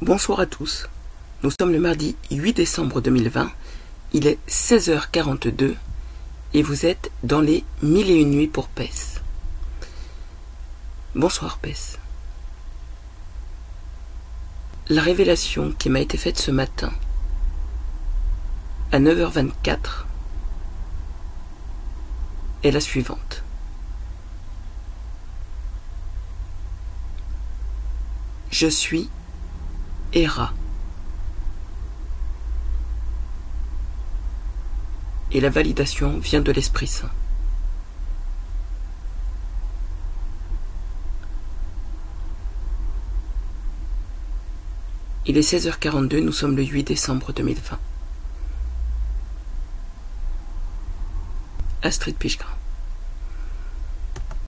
Bonsoir à tous. Nous sommes le mardi 8 décembre 2020. Il est 16h42 et vous êtes dans les mille et une nuits pour PES. Bonsoir PES. La révélation qui m'a été faite ce matin à 9h24 est la suivante. Je suis Héra. Et la validation vient de l'Esprit Saint. Il est 16h42, nous sommes le 8 décembre 2020. Astrid Pichgra.